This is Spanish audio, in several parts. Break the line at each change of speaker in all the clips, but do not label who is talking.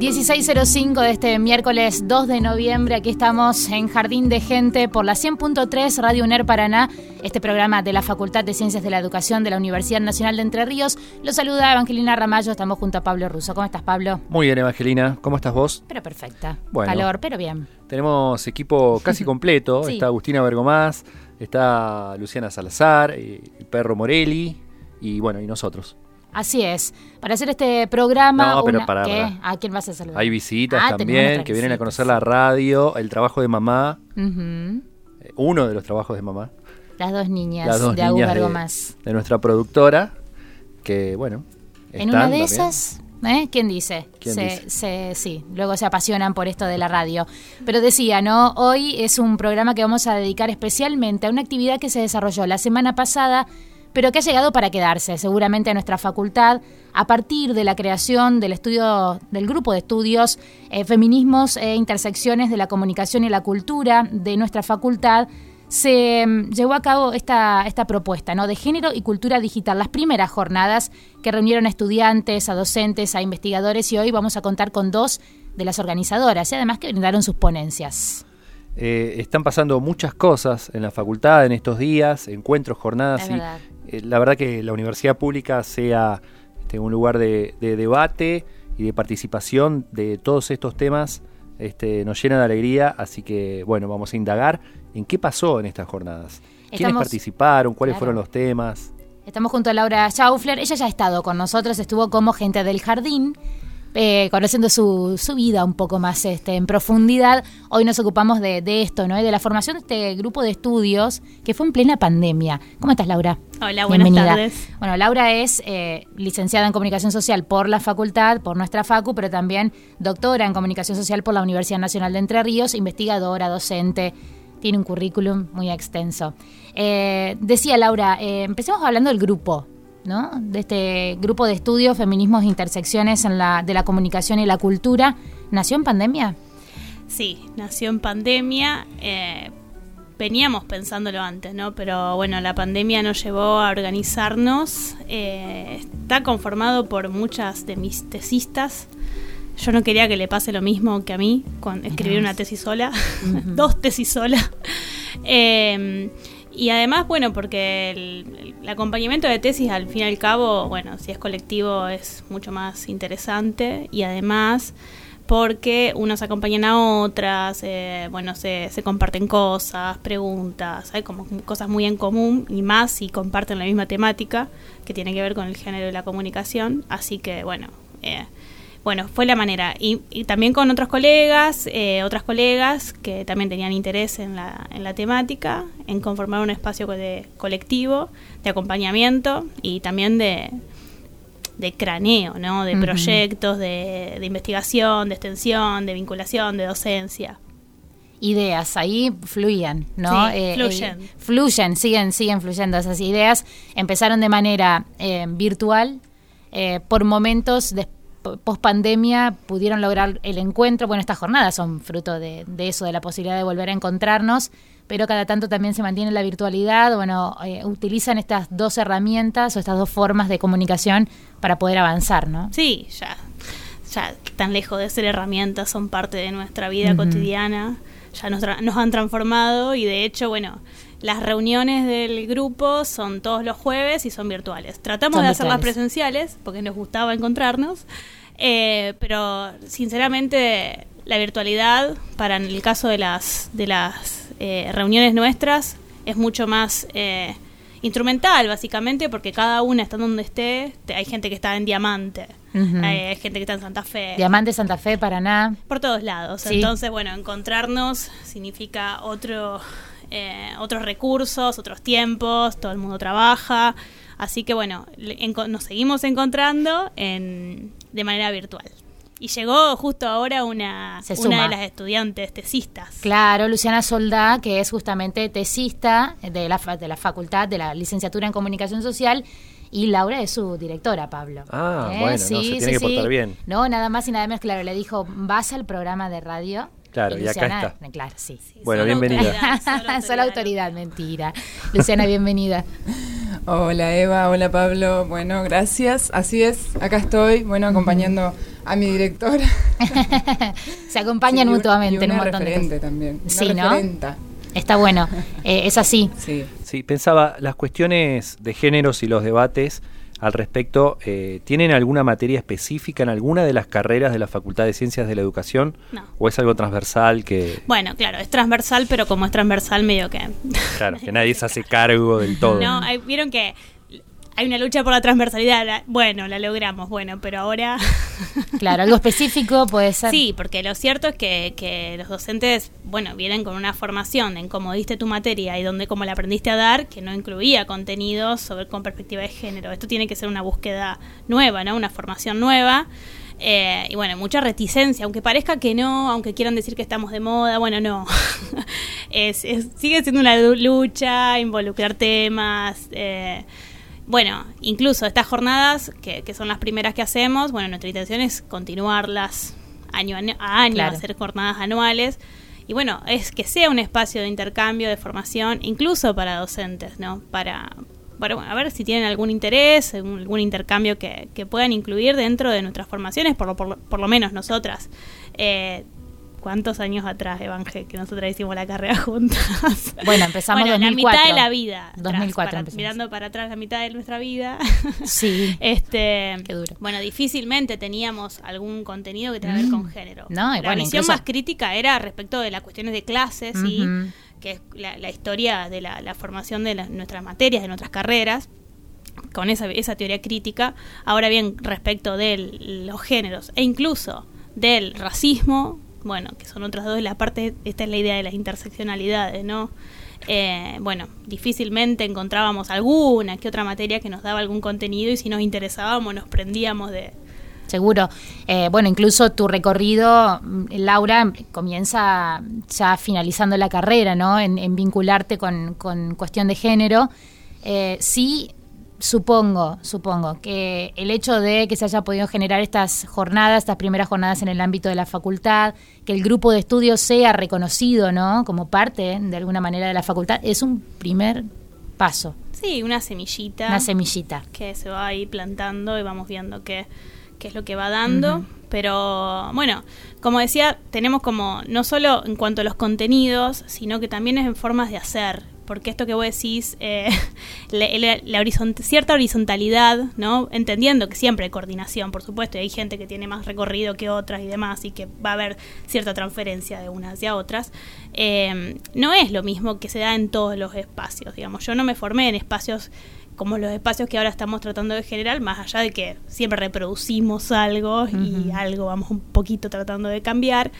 16.05 de este miércoles 2 de noviembre. Aquí estamos en Jardín de Gente por la 100.3 Radio UNER Paraná, este programa de la Facultad de Ciencias de la Educación de la Universidad Nacional de Entre Ríos. Los saluda Evangelina Ramallo, estamos junto a Pablo Russo. ¿Cómo estás, Pablo?
Muy bien, Evangelina. ¿Cómo estás vos?
Pero perfecta.
Bueno.
Calor, pero bien.
Tenemos equipo casi completo.
Sí.
Está Agustina Bergomás, está Luciana Salazar, eh, el perro Morelli y bueno, y nosotros.
Así es. Para hacer este programa.
No, pero pará.
¿A quién vas a saludar?
Hay visitas
Ah,
también que vienen a conocer la radio, el trabajo de mamá, eh, uno de los trabajos de mamá,
Las dos niñas
las dos
de
niñas
Bergomás.
de, de nuestra productora, que bueno.
En una de
también.
esas, ¿eh? ¿quién dice?
¿Quién
se,
dice?
se- sí, luego se apasionan por esto de la radio. Pero decía, ¿no? Hoy es un programa que vamos a dedicar especialmente a una actividad que se desarrolló la semana pasada, pero que ha llegado para quedarse, seguramente a nuestra facultad, a partir de la creación del estudio, del grupo de estudios eh, Feminismos e Intersecciones de la Comunicación y la Cultura de nuestra facultad se mm, llevó a cabo esta, esta propuesta ¿no? de género y cultura digital, las primeras jornadas que reunieron a estudiantes, a docentes, a investigadores y hoy vamos a contar con dos de las organizadoras y además que brindaron sus ponencias.
Eh, están pasando muchas cosas en la facultad en estos días, encuentros, jornadas.
Es
y,
verdad.
Eh, la verdad que la universidad pública sea este, un lugar de, de debate y de participación de todos estos temas este, nos llena de alegría. Así que, bueno, vamos a indagar en qué pasó en estas jornadas. ¿Quiénes
Estamos-
participaron? ¿Cuáles
Claro.
fueron los temas?
Estamos junto a Laura Schaufler, ella ya ha estado con nosotros, estuvo como gente del jardín, eh, conociendo su, su vida un poco más este, en profundidad. Hoy nos ocupamos de, de esto, ¿no? Y de la formación de este grupo de estudios que fue en plena pandemia. ¿Cómo estás, Laura?
Hola, buenas
Bienvenida.
tardes.
Bueno, Laura es eh, licenciada en Comunicación Social por la facultad, por nuestra facu, pero también doctora en Comunicación Social por la Universidad Nacional de Entre Ríos, investigadora, docente. Tiene un currículum muy extenso. Eh, decía Laura, eh, empecemos hablando del grupo, ¿no? De este grupo de estudios, feminismos e intersecciones en la, de la comunicación y la cultura. ¿Nació en pandemia?
Sí, nació en pandemia. eh, veníamos pensándolo antes, ¿no? Pero bueno, la pandemia nos llevó a organizarnos. eh, está conformado por muchas de mis tesistas. Yo no quería que le pase lo mismo que a mí con escribir una tesis sola, dos tesis sola. Eh, y además, bueno, porque el, el acompañamiento de tesis al fin y al cabo, bueno, si es colectivo es mucho más interesante. Y además porque unos acompañan a otras, eh, bueno, se, se comparten cosas, preguntas, hay como cosas muy en común y más si comparten la misma temática que tiene que ver con el género de la comunicación, así que bueno, eh, bueno, fue la manera. Y, y también con otros colegas, eh, otras colegas que también tenían interés en la, en la temática, en conformar un espacio de colectivo, de acompañamiento y también de, de craneo, ¿no? De proyectos, de, de investigación, de extensión, de vinculación, de docencia.
ideas, ahí fluían, ¿no?
Sí,
Eh,
fluyen.
eh, fluyen, siguen, siguen fluyendo esas ideas. Empezaron de manera eh, virtual, por momentos de post pandemia pudieron lograr el encuentro. Bueno, estas jornadas son fruto de, de eso, de la posibilidad de volver a encontrarnos, pero cada tanto también se mantiene la virtualidad. Bueno, eh, utilizan estas dos herramientas o estas dos formas de comunicación para poder avanzar, ¿no?
Sí, ya, ya tan lejos de ser herramientas, son parte de nuestra vida cotidiana, ya nos, tra- nos han transformado y de hecho, bueno, las reuniones del grupo son todos los jueves y son virtuales. Tratamos
Son
de hacerlas presenciales porque nos gustaba encontrarnos, eh, pero sinceramente la virtualidad para en el caso de las, de las eh, reuniones nuestras es mucho más... eh, instrumental básicamente porque cada una está donde esté te- hay gente que está en diamante hay, hay gente que está en Santa Fe
Diamante, Santa Fe, Paraná.
por todos lados
Sí.
entonces bueno encontrarnos significa otro eh, otros recursos otros tiempos todo el mundo trabaja así que bueno le- enco- nos seguimos encontrando en, de manera virtual y llegó justo ahora una, una de las estudiantes tesistas
Claro, Luciana Soldá, que es justamente tesista de la, fa- de la facultad de la licenciatura en comunicación social. Y Laura es su directora, Pablo. ¿Eh?
Ah, bueno, no, se tiene que portar bien.
No, nada más y nada menos, claro, le dijo, vas al programa de radio.
Claro, y acá está.
Claro, sí.
Bueno, bienvenida.
autoridad, solo autoridad.
Solo autoridad, mentira. Luciana, bienvenida.
Hola Eva, hola Pablo. Bueno, gracias. Así es, acá estoy, bueno, acompañando a mi directora.
Se acompañan
Sí,
mutuamente
y
en un montón de
referente
cosas.
también. Una
Sí, ¿no?
referenta.
Está bueno. Eh, es así.
Sí.
Sí, pensaba, las cuestiones de géneros y los debates al respecto, eh, ¿tienen alguna materia específica en alguna de las carreras de la Facultad de Ciencias de la Educación?
No.
¿O es algo transversal que,
bueno claro es transversal pero como es transversal medio que
claro, que nadie se hace cargo del todo?
No, hay- vieron que hay una lucha por la transversalidad. la- bueno, la logramos, bueno, pero ahora.
Claro, algo específico puede ser.
sí, porque lo cierto es que, que los docentes, bueno, vienen con una formación en cómo diste tu materia y donde cómo la aprendiste a dar, que no incluía contenidos sobre con perspectiva de género. Esto tiene que ser una búsqueda nueva, ¿no? Una formación nueva. Eh, y bueno, mucha reticencia, aunque parezca que no, aunque quieran decir que estamos de moda, bueno, no. es, es- sigue siendo una lu- lucha, involucrar temas. eh, bueno, incluso estas jornadas, que, que son las primeras que hacemos, bueno, nuestra intención es continuarlas año a año,
Claro.
hacer jornadas anuales. Y bueno, es que sea un espacio de intercambio, de formación, incluso para docentes, ¿no? Para, para bueno, a ver si tienen algún interés, algún, intercambio que, que puedan incluir dentro de nuestras formaciones, por lo, por lo, por lo menos nosotras. Eh, ¿Cuántos años atrás, Evangel, que nosotras hicimos la carrera juntas?
Bueno, empezamos
bueno,
2004.
la mitad de la vida. atrás,
2004
para-
empezamos.
mirando para atrás la mitad de nuestra vida.
Sí.
Este,
Qué duro.
Bueno, difícilmente teníamos algún contenido que tenga que ver con género.
Mm. No, y
la
bueno,
visión
incluso-
más crítica era respecto de las cuestiones de clases y
Ujú.
que es la, la historia de la, la formación de nuestras materias, de nuestras carreras con esa, esa teoría crítica. Ahora bien, respecto de los géneros e incluso del racismo, bueno, que son otras dos, la parte, esta es la idea de las interseccionalidades, ¿no? Eh, bueno, difícilmente encontrábamos alguna que otra materia que nos daba algún contenido y si nos interesábamos nos prendíamos de...
Seguro. Eh, bueno, incluso tu recorrido, mm, Laura, comienza ya finalizando la carrera, ¿no? En, vincularte con, con cuestión de género. Eh, sí, supongo, supongo que el hecho de que se haya podido generar estas jornadas, estas primeras jornadas en el ámbito de la facultad, que el grupo de estudios sea reconocido, ¿no? Como parte, de alguna manera, de la facultad, es un primer paso,
Sí, una semillita.
una semillita.
que se va ahí plantando y vamos viendo qué, qué es lo que va dando. Pero bueno, como decía, tenemos como no solo en cuanto a los contenidos, sino que también es en formas de hacer. Porque esto que vos decís, eh, la, la- la horizont- cierta horizontalidad, ¿no? Entendiendo que siempre hay coordinación, por supuesto, y hay gente que tiene más recorrido que otras y demás, y que va a haber cierta transferencia de unas hacia otras, eh, no es lo mismo que se da en todos los espacios, digamos. Yo no me formé en espacios como los espacios que ahora estamos tratando de generar, más allá de que siempre reproducimos algo y algo vamos un poquito tratando de cambiar.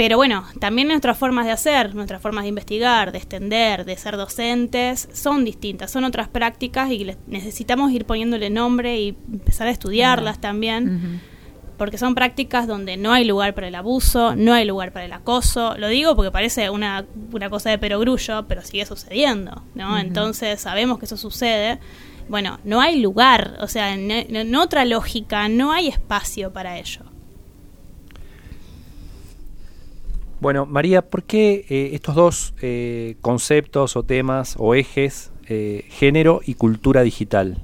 Pero bueno, también nuestras formas de hacer, nuestras formas de investigar, de extender, de ser docentes, son distintas, son otras prácticas y necesitamos ir poniéndole nombre y empezar a estudiarlas también. porque son prácticas donde no hay lugar para el abuso, no hay lugar para el acoso. Lo digo porque parece una, una cosa de perogrullo, pero sigue sucediendo, ¿no? Entonces sabemos que eso sucede. Bueno, no hay lugar, o sea, en, en otra lógica no hay espacio para ello.
Bueno, María, ¿por qué eh, estos dos eh, conceptos o temas o ejes, eh, género y cultura digital,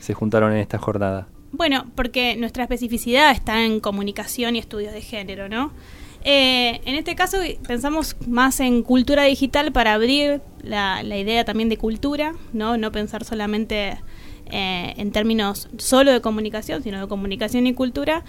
se juntaron en esta jornada?
Bueno, porque nuestra especificidad está en comunicación y estudios de género, ¿no? en este caso pensamos más en cultura digital para abrir la, la idea también de cultura, ¿no? No pensar solamente en términos solo de comunicación, sino de comunicación y cultura.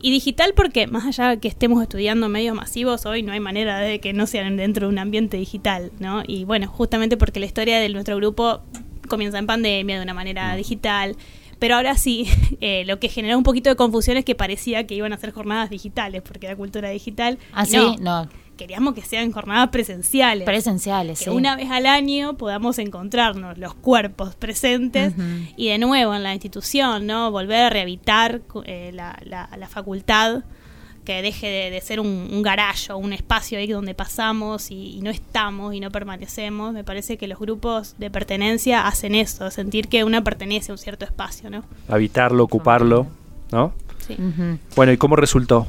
Y digital porque más allá de que estemos estudiando medios masivos, hoy no hay manera de que no sean dentro de un ambiente digital, ¿no? Y bueno, justamente porque la historia de nuestro grupo comienza en pandemia de una manera mm. digital. Pero ahora sí, eh, lo que generó un poquito de confusión es que parecía que iban a ser jornadas digitales, porque era cultura digital.
Ah, sí, no
queríamos que sean jornadas presenciales.
Presenciales,
que una vez al año podamos encontrarnos los cuerpos presentes y de nuevo en la institución, ¿no? Volver a rehabitar eh, la, la, facultad que deje de, ser un, un garage o un espacio ahí donde pasamos y, no estamos y no permanecemos. Me parece que los grupos de pertenencia hacen eso, sentir que una pertenece a un cierto espacio, ¿no?
Habitarlo, ocuparlo, ¿no?
Sí.
Bueno, ¿y cómo resultó?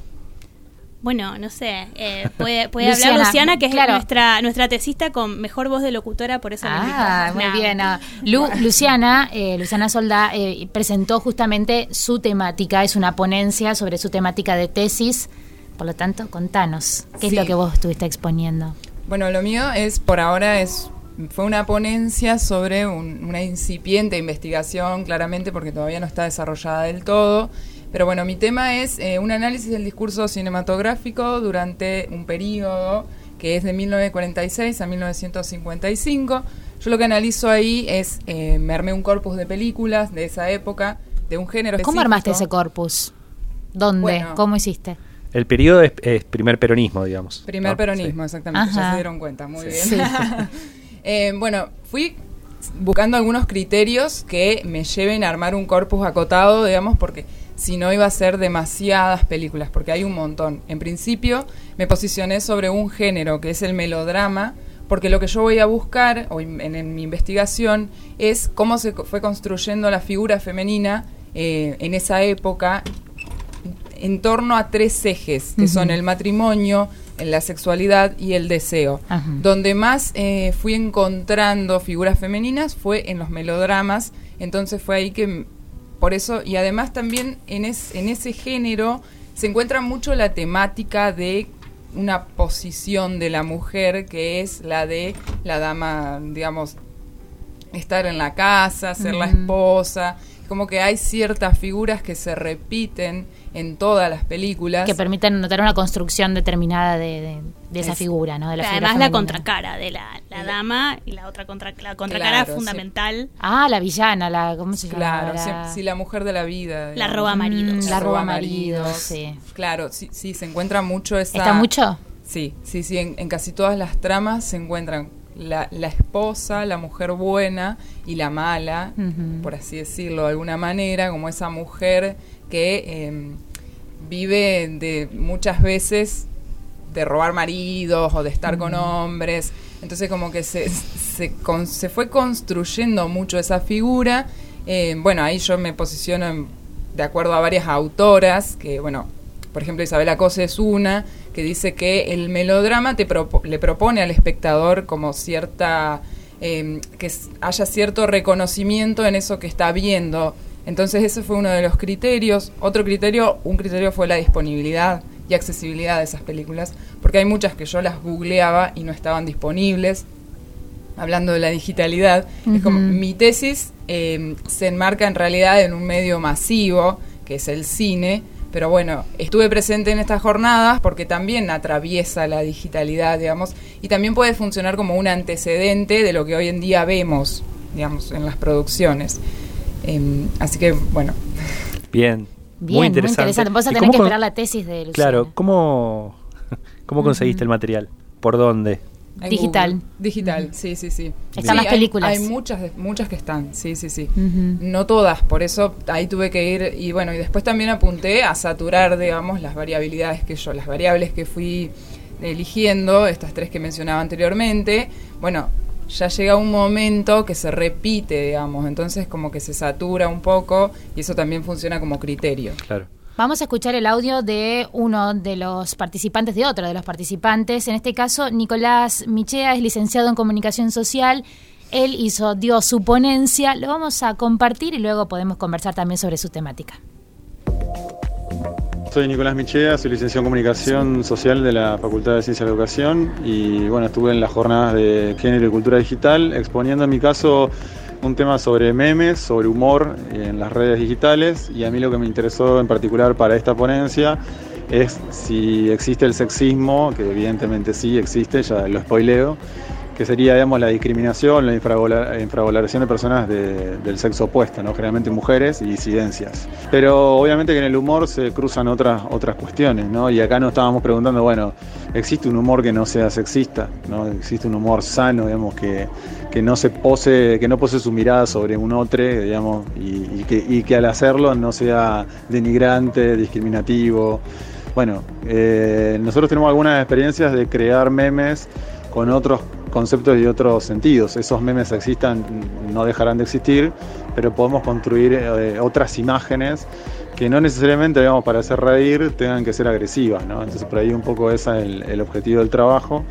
Bueno, no sé, eh, puede, hablar Luciana, que es nuestra nuestra tesista con mejor voz de locutora, por eso
Ah, muy bien. Luciana, eh, Luciana Solda eh, presentó justamente su temática, es una ponencia sobre su temática de tesis. Por lo tanto, contanos, ¿qué es lo que vos estuviste exponiendo?
Bueno, lo mío es, por ahora, es fue una ponencia sobre una incipiente investigación, claramente, porque todavía no está desarrollada del todo pero bueno, mi tema es eh, un análisis del discurso cinematográfico durante un periodo que es de 1946 a 1955. Yo lo que analizo ahí es, eh, me armé un corpus de películas de esa época, de un género
¿Cómo armaste ese corpus? ¿Dónde? ¿Cómo hiciste?
El periodo es, primer peronismo, digamos.
Primer peronismo, exactamente, ya se dieron cuenta, muy bien. Eh, bueno, fui buscando algunos criterios que me lleven a armar un corpus acotado, digamos, porque si no iba a ser demasiadas películas, porque hay un montón. En principio me posicioné sobre un género, que es el melodrama, porque lo que yo voy a buscar o en, mi investigación es cómo se fue construyendo la figura femenina eh, en esa época en torno a tres ejes, que son el matrimonio, la sexualidad y el deseo. Donde más eh, fui encontrando figuras femeninas fue en los melodramas, entonces fue ahí que por eso, y además también en, en ese género se encuentra mucho la temática de una posición de la mujer que es la de la dama, digamos, estar en la casa, ser la esposa, como que hay ciertas figuras que se repiten en todas las películas.
Que permiten notar una construcción determinada de, esa figura, ¿no? De
la además la contracara de la, dama y la otra contra, la contracara fundamental.
Ah, la villana, la ¿cómo se llama?
Claro, sí, la mujer de la vida.
La roba maridos.
Mm, la, roba maridos, sí.
Claro, sí, sí, se encuentra mucho esa...
¿Está mucho?
Sí, sí, sí, en, casi todas las tramas se encuentran la, la, esposa, la mujer buena y la mala, por así decirlo de alguna manera, como esa mujer que em, vive de muchas veces de robar maridos o de estar con hombres. Entonces como que se, se, se fue construyendo mucho esa figura. Eh, bueno, ahí yo me posiciono de acuerdo a varias autoras, que bueno, por ejemplo Isabela Cose es una, que dice que el melodrama te le propone al espectador como cierta... Eh, que haya cierto reconocimiento en eso que está viendo entonces ese fue uno de los criterios. Otro criterio, un criterio fue la disponibilidad y accesibilidad de esas películas, porque hay muchas que yo las googleaba y no estaban disponibles. Hablando de la digitalidad, es como mi tesis em, se enmarca en realidad en un medio masivo, que es el cine, pero bueno, estuve presente en estas jornadas porque también atraviesa la digitalidad, digamos, y también puede funcionar como un antecedente de lo que hoy en día vemos, digamos, en las producciones. Em, así que, bueno.
Bien. muy interesante. Muy interesante.
Vos a tener que esperar la tesis de Luciana.
Claro, ¿cómo, cómo conseguiste el material? ¿Por dónde?
En
Digital.
Google. Digital, sí, sí, sí.
Están
Sí,
las
hay-
películas.
Hay, muchas, de- muchas que están, sí, sí, sí. No todas, por eso ahí tuve que ir y bueno, y después también apunté a saturar, digamos, las variabilidades que yo, las variables que fui eligiendo, estas tres que mencionaba anteriormente. Bueno, ya llega un momento que se repite, digamos, entonces como que se satura un poco y eso también funciona como criterio.
Claro.
Vamos a escuchar el audio de uno de los participantes, de otro de los participantes. En este caso, Nicolás Michea es licenciado en comunicación social. Él hizo, dio su ponencia. Lo vamos a compartir y luego podemos conversar también sobre su temática.
Soy Nicolás Michea, soy licenciado en Comunicación Social de la Facultad de Ciencia de la Educación y bueno, estuve en las jornadas de Género y Cultura Digital exponiendo en mi caso un tema sobre memes, sobre humor en las redes digitales y a mí lo que me interesó en particular para esta ponencia es si existe el sexismo, que evidentemente sí existe, ya lo spoileo, que sería digamos, la discriminación, la infravaloración de personas de- del sexo opuesto, ¿no? generalmente mujeres y disidencias. Pero obviamente que en el humor se cruzan otras, otras cuestiones, ¿no? y acá nos estábamos preguntando, bueno, ¿existe un humor que no sea sexista? ¿no? ¿Existe un humor sano, digamos, que, que no se pose, que no pose su mirada sobre un otro, digamos, y, y que, y que al hacerlo no sea denigrante, discriminativo? Bueno, eh, nosotros tenemos algunas experiencias de crear memes con otros conceptos y otros sentidos. Esos memes existan, no dejarán de existir, pero podemos construir eh, otras imágenes que no necesariamente, digamos, para hacer reír tengan que ser agresivas, ¿no? Entonces por ahí un poco ese es el, el objetivo del trabajo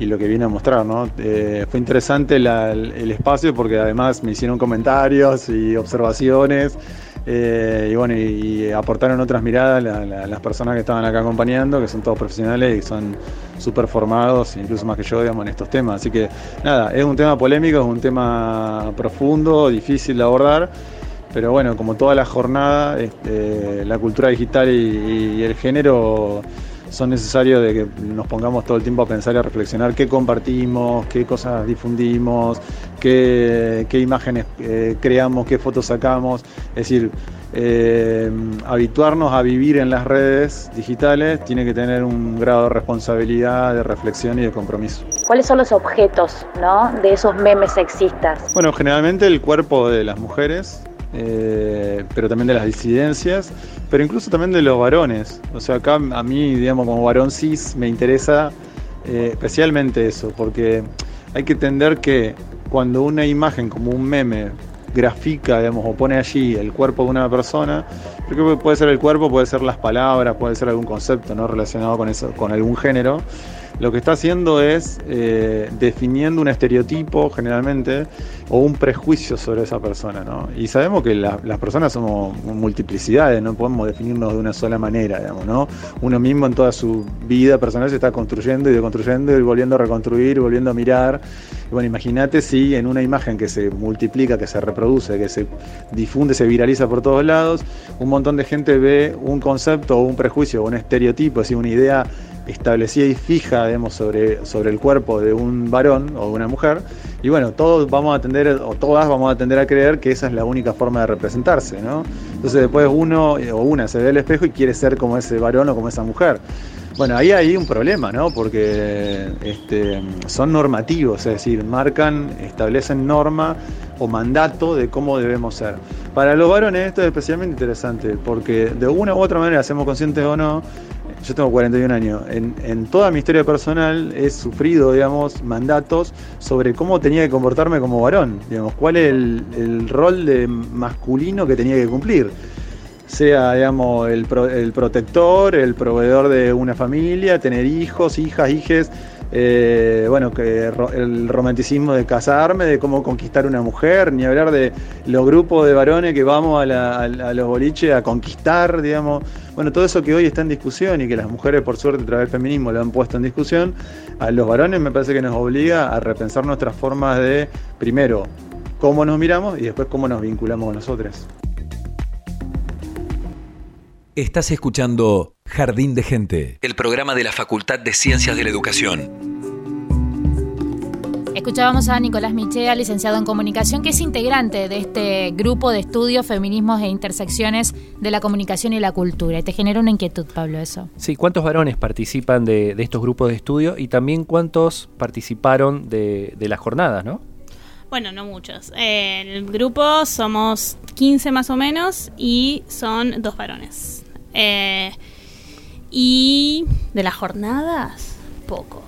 y lo que viene a mostrar, ¿no? Eh, fue interesante la- el, espacio porque además me hicieron comentarios y observaciones eh, y bueno, y, aportaron otras miradas la- la- las personas que estaban acá acompañando, que son todos profesionales y son súper formados, incluso más que yo, digamos, en estos temas. Así que nada, es un tema polémico, es un tema profundo, difícil de abordar. Pero bueno, como toda la jornada, este, la cultura digital y el género son necesarios de que nos pongamos todo el tiempo a pensar y a reflexionar qué compartimos, qué cosas difundimos, qué, qué imágenes eh, creamos, qué fotos sacamos. Es decir, eh, habituarnos a vivir en las redes digitales tiene que tener un grado de responsabilidad, de reflexión y de compromiso.
¿Cuáles son los objetos ¿no? de esos memes sexistas?
Bueno, generalmente el cuerpo de las mujeres, eh, pero también de las disidencias, pero incluso también de los varones. O sea, acá a mí, digamos, como varón cis, me interesa eh, especialmente eso, porque hay que entender que cuando una imagen como un meme grafica, digamos, o pone allí el cuerpo de una persona, creo que puede ser el cuerpo, puede ser las palabras, puede ser algún concepto no relacionado con eso, con algún género. Lo que está haciendo es eh, definiendo un estereotipo generalmente o un prejuicio sobre esa persona, ¿no? Y sabemos que la- las personas somos multiplicidades, no podemos definirnos de una sola manera, digamos, ¿no? Uno mismo en toda su vida personal se está construyendo y deconstruyendo y volviendo a reconstruir, volviendo a mirar. Y bueno, imagínate si en una imagen que se multiplica, que se reproduce, que se difunde, se viraliza por todos lados, un montón de gente ve un concepto o un prejuicio o un estereotipo, así una idea establecida y fija, digamos, sobre, sobre el cuerpo de un varón o de una mujer. Y bueno, todos vamos a tender, o todas vamos a tender a creer que esa es la única forma de representarse, ¿no? Entonces después uno eh, o una se ve al espejo y quiere ser como ese varón o como esa mujer. Bueno, ahí hay un problema, ¿no? Porque este, son normativos, es decir, marcan, establecen norma o mandato de cómo debemos ser. Para los varones esto es especialmente interesante, porque de una u otra manera, seamos conscientes o no, yo tengo 41 años, en, en toda mi historia personal he sufrido, digamos, mandatos sobre cómo tenía que comportarme como varón, digamos, cuál es el, el rol de masculino que tenía que cumplir. Sea, digamos, el, pro- el protector, el proveedor de una familia, tener hijos, hijas, hijes, eh, bueno, que el romanticismo de casarme, de cómo conquistar una mujer, ni hablar de los grupos de varones que vamos a, la- a a los boliches a conquistar, digamos, bueno, todo eso que hoy está en discusión y que las mujeres, por suerte, a través del feminismo lo han puesto en discusión, a los varones me parece que nos obliga a repensar nuestras formas de, primero, cómo nos miramos y después cómo nos vinculamos con nosotros.
Estás escuchando Jardín de Gente, el programa de la Facultad de Ciencias de la Educación.
Escuchábamos a Nicolás Michea, licenciado en comunicación, que es integrante de este grupo de estudios, feminismos e intersecciones de la comunicación y la cultura. Y te genera una inquietud, Pablo, eso.
Sí, ¿cuántos varones participan de, de estos grupos de estudio y también cuántos participaron de, de las jornadas, no?
Bueno, no muchos. Eh, en el grupo somos 15 más o menos y son dos varones. Eh, y de las jornadas, pocos.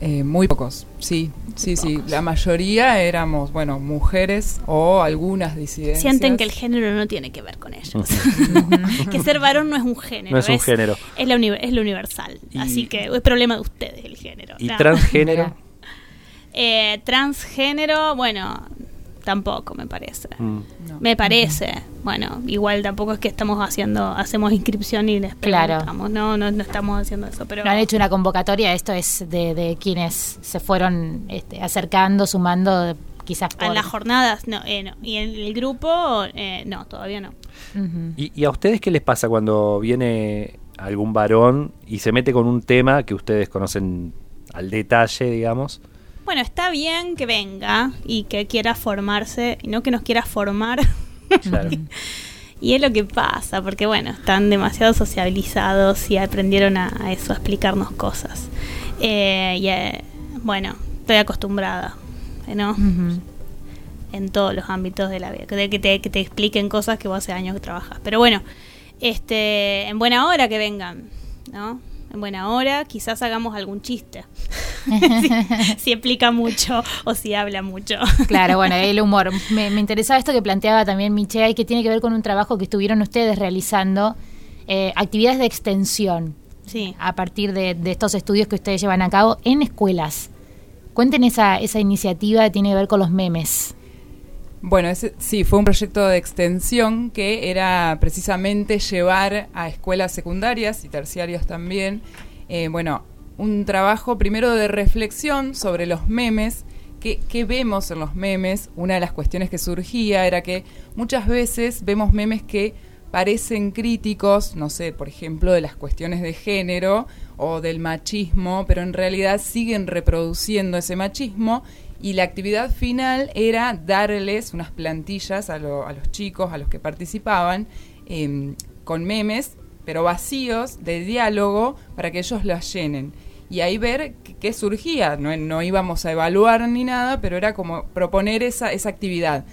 Eh, muy pocos, sí, sí, sí. La mayoría éramos, bueno, mujeres o algunas disidencias.
Sienten que el género no tiene que ver con ellos. que ser varón no es un género.
No es un género.
Es, la uni- es lo universal.
Y-
Así que es problema de ustedes el género.
¿Y
No.
transgénero?
Eh, transgénero, bueno, tampoco me parece.
Mm.
No.
Me parece. Bueno, igual tampoco es que estamos haciendo, hacemos inscripción y les
Claro.
preguntamos. No, no, no estamos haciendo eso. Pero
No han hecho una convocatoria, esto es de, de quienes se fueron este, acercando, sumando, quizás por...
en las jornadas, no, eh, no. Y en el grupo, eh, no, todavía no.
Ujú.
¿Y, y a ustedes qué les pasa cuando viene algún varón y se mete con un tema que ustedes conocen al detalle, digamos?
Bueno, está bien que venga y que quiera formarse, y no que nos quiera formar.
Claro.
Y es lo que pasa, porque bueno, están demasiado sociabilizados y aprendieron a, a eso, a explicarnos cosas. Eh, y eh, bueno, estoy acostumbrada, eh, ¿no? En todos los ámbitos de la vida, que te, que te, que te expliquen cosas que vos hace años que trabajas. Pero bueno, este, en buena hora que vengan, ¿no? En buena hora, quizás hagamos algún chiste. si, si explica mucho o si habla mucho.
Claro, bueno, el humor. Me, me interesaba esto que planteaba también Michea y que tiene que ver con un trabajo que estuvieron ustedes realizando, eh, actividades de extensión
Sí.
a partir de, de estos estudios que ustedes llevan a cabo en escuelas. Cuenten esa, esa iniciativa que tiene que ver con los memes.
Bueno, ese, sí, fue un proyecto de extensión que era precisamente llevar a escuelas secundarias y terciarias también, eh, bueno, un trabajo primero de reflexión sobre los memes, qué, qué vemos en los memes. Una de las cuestiones que surgía era que muchas veces vemos memes que parecen críticos, no sé, por ejemplo, de las cuestiones de género o del machismo, pero en realidad siguen reproduciendo ese machismo y la actividad final era darles unas plantillas a, lo- a los chicos, a los que participaban, em, con memes, pero vacíos, de diálogo, para que ellos las llenen. Y ahí ver qué, surgía. No, no íbamos a evaluar ni nada, pero era como proponer esa, esa actividad.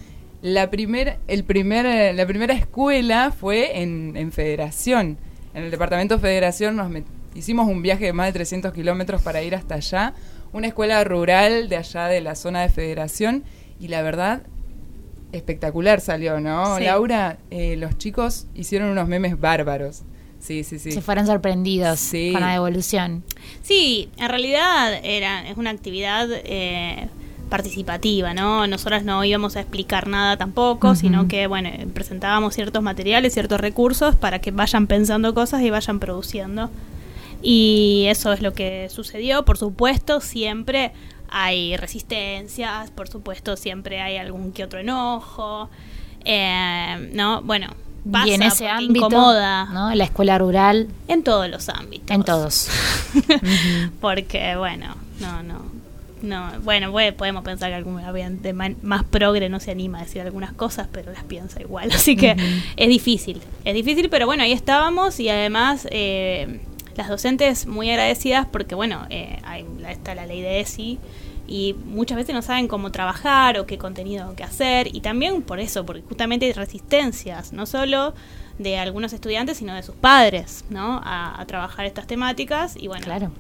La, primer, el primer, la primera escuela fue en, en Federación. En el departamento de Federación nos hicimos un viaje de más de 300 kilómetros para ir hasta allá. Una escuela rural de allá de la zona de Federación. Y la verdad, espectacular salió, ¿no?
Sí.
Laura, eh, los chicos hicieron unos memes bárbaros. Sí, sí, sí.
Se fueron sorprendidos
Sí.
con la devolución.
Sí, en realidad era, es una actividad eh, participativa, ¿no? Nosotras no íbamos a explicar nada tampoco, sino que, bueno, presentábamos ciertos materiales, ciertos recursos para que vayan pensando cosas y vayan produciendo. Y eso es lo que sucedió. Por supuesto, siempre hay resistencias, por supuesto, siempre hay algún que otro enojo. eh, ¿no? Bueno, pasa
y en ese ámbito,
incomoda
¿no? La escuela rural,
en todos los ámbitos.
en todos.
Porque, bueno, no, no. No, bueno, podemos pensar que algún man- más progre no se anima a decir algunas cosas, pero las piensa igual. Así que es difícil. Es difícil, pero bueno, ahí estábamos y además eh, las docentes muy agradecidas porque, bueno, eh, hay, está la ley de ESI y muchas veces no saben cómo trabajar o qué contenido que hacer y también por eso, porque justamente hay resistencias, no solo de algunos estudiantes, sino de sus padres, ¿no? A, a trabajar estas temáticas y bueno,
Claro.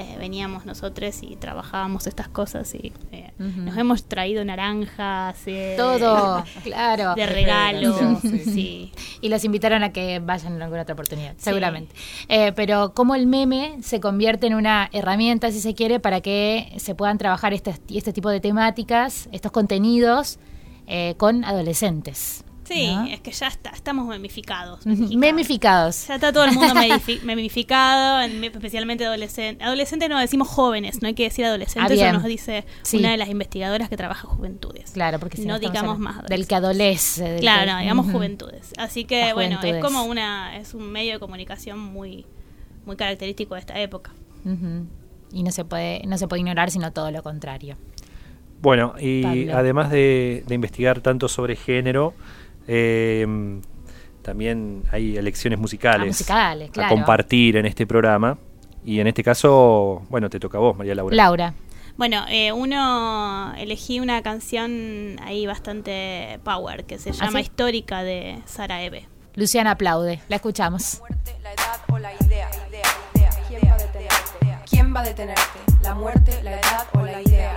Eh, veníamos nosotros y trabajábamos estas cosas y eh, nos hemos traído naranjas, eh,
Todo, claro.
de regalo,
Sí.
sí.
Y los invitaron a que vayan en alguna otra oportunidad, seguramente. Eh, pero cómo el meme se convierte en una herramienta, si se quiere, para que se puedan trabajar este, este tipo de temáticas, estos contenidos eh, con adolescentes.
Sí, es que ya está, estamos memificados. Memificados. Ya está todo el mundo memificado, especialmente adolescentes. Adolescentes no decimos jóvenes, no hay que decir adolescentes,
ah,
eso nos dice una de las investigadoras que trabaja juventudes.
Claro, porque si
no,
no
digamos más
del que adolece.
Claro, no, digamos juventudes. Así que bueno, es como una es un medio de comunicación muy muy característico de esta época.
Y no se puede no se puede ignorar, sino todo lo contrario.
Bueno, y además de investigar tanto sobre género, Em, también hay elecciones musicales,
ah,
a compartir en este programa. Y en este caso, bueno, te toca a vos, María Laura.
Laura.
Bueno, eh, uno elegí una canción ahí bastante power que se ¿Ah,
llama
Histórica de Sara Eve.
Luciana aplaude, la escuchamos.
¿Quién va a detenerte? ¿La muerte, la edad o la idea?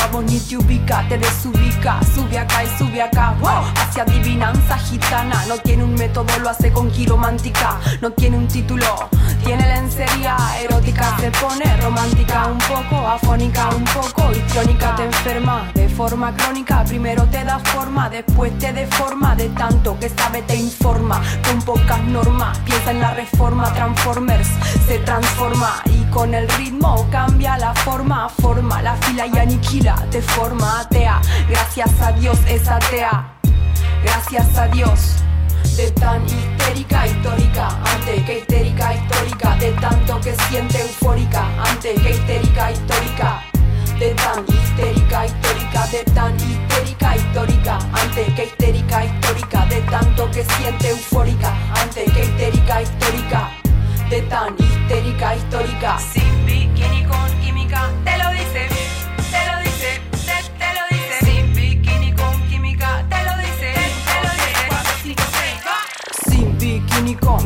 vamos ni te ubica, te desubica, sube acá y sube acá, wow, hacia adivinanza gitana, no tiene un método, lo hace con quiromántica, no tiene un título, tiene lencería erótica, se pone romántica un poco, afónica un poco, histriónica, te enferma de forma crónica, primero te da forma, después te deforma, de tanto que sabe te informa, con pocas normas, piensa en la reforma, Transformers se transforma y con el ritmo cambia la forma, forma la fila y aniquila, te forma atea. Gracias a Dios es atea, gracias a Dios. De tan histérica, histórica, antes que histérica, histórica, de tanto que siente eufórica, antes que histérica, histórica. De tan histérica, histórica, de tan histérica, histórica, antes que histérica, histórica, de tanto que siente eufórica, antes que histérica, histórica gente tan histérica, histórica. Sin bikini con química, te lo dice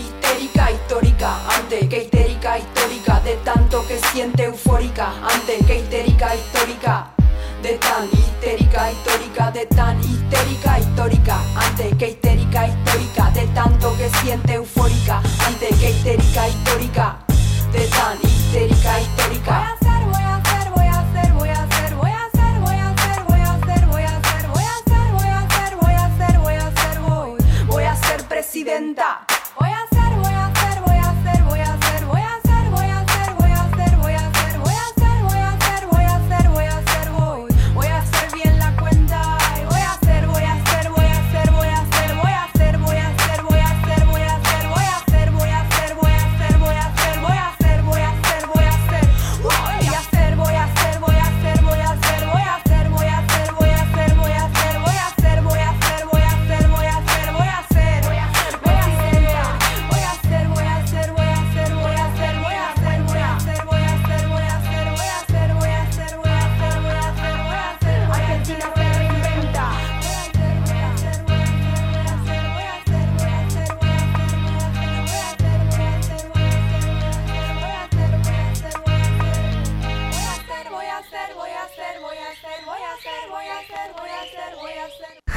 Histérica histórica ante que histérica histórica de tanto que siente eufórica ante que histérica histórica de tan histérica histórica de tan histérica histórica ante que histérica histórica de tanto que siente eufórica ante que histérica histórica de tan histérica histórica voy a hacer voy a hacer voy a hacer voy a hacer voy a hacer voy a hacer voy a hacer voy a hacer voy a hacer voy a hacer voy a hacer voy voy a hacer presidenta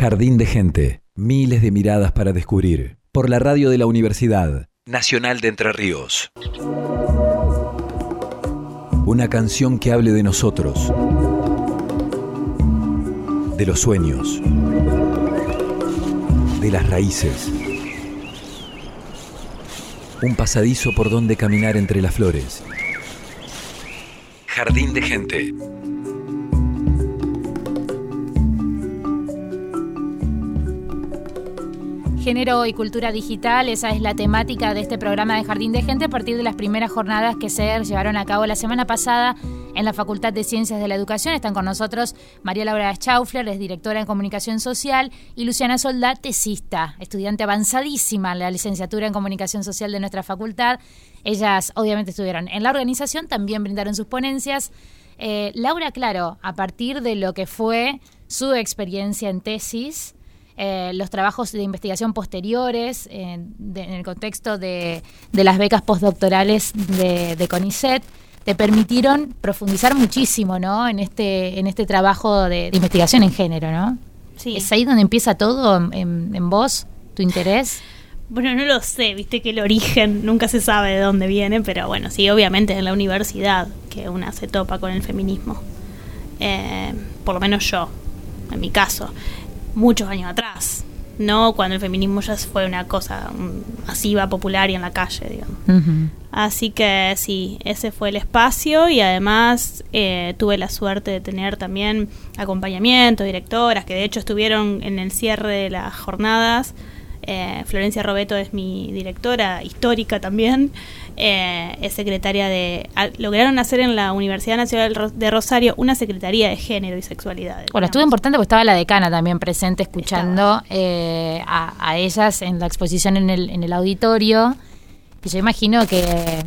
Jardín de gente, miles de miradas para descubrir. Por la radio de la Universidad Nacional de Entre Ríos. Una canción que hable de nosotros, de los sueños, de las raíces. Un pasadizo por donde caminar entre las flores. Jardín de gente.
Género y cultura digital, esa es la temática de este programa de Jardín de Gente a partir de las primeras jornadas que se llevaron a cabo la semana pasada en la Facultad de Ciencias de la Educación. Están con nosotros María Laura Schaufler, es directora en Comunicación Social, y Luciana Soldá, tesista, estudiante avanzadísima en la licenciatura en Comunicación Social de nuestra facultad. Ellas obviamente estuvieron en la organización, también brindaron sus ponencias. Eh, Laura, claro, a partir de lo que fue su experiencia en tesis, eh, los trabajos de investigación posteriores eh, en el contexto de, las becas postdoctorales de, CONICET te permitieron profundizar muchísimo ¿no? en, este, en este trabajo de, investigación en género. ¿no?
Sí.
¿Es ahí donde empieza todo en, en vos, tu interés?
Bueno, no lo sé, viste que el origen nunca se sabe de dónde viene, pero bueno, sí, obviamente es en la universidad que una se topa con el feminismo. Eh, por lo menos yo, en mi caso muchos años atrás, no cuando el feminismo ya fue una cosa masiva, popular y en la calle, digamos. Así que sí, ese fue el espacio y además eh, tuve la suerte de tener también acompañamiento, directoras, que de hecho estuvieron en el cierre de las jornadas. Eh, Florencia Robeto es mi directora histórica también eh, es secretaria de... lograron hacer en la Universidad Nacional de Rosario una secretaría de género y sexualidad.
Bueno, estuvo importante porque estaba la decana también presente escuchando eh, a, ellas en la exposición en el, en el auditorio. Y yo imagino que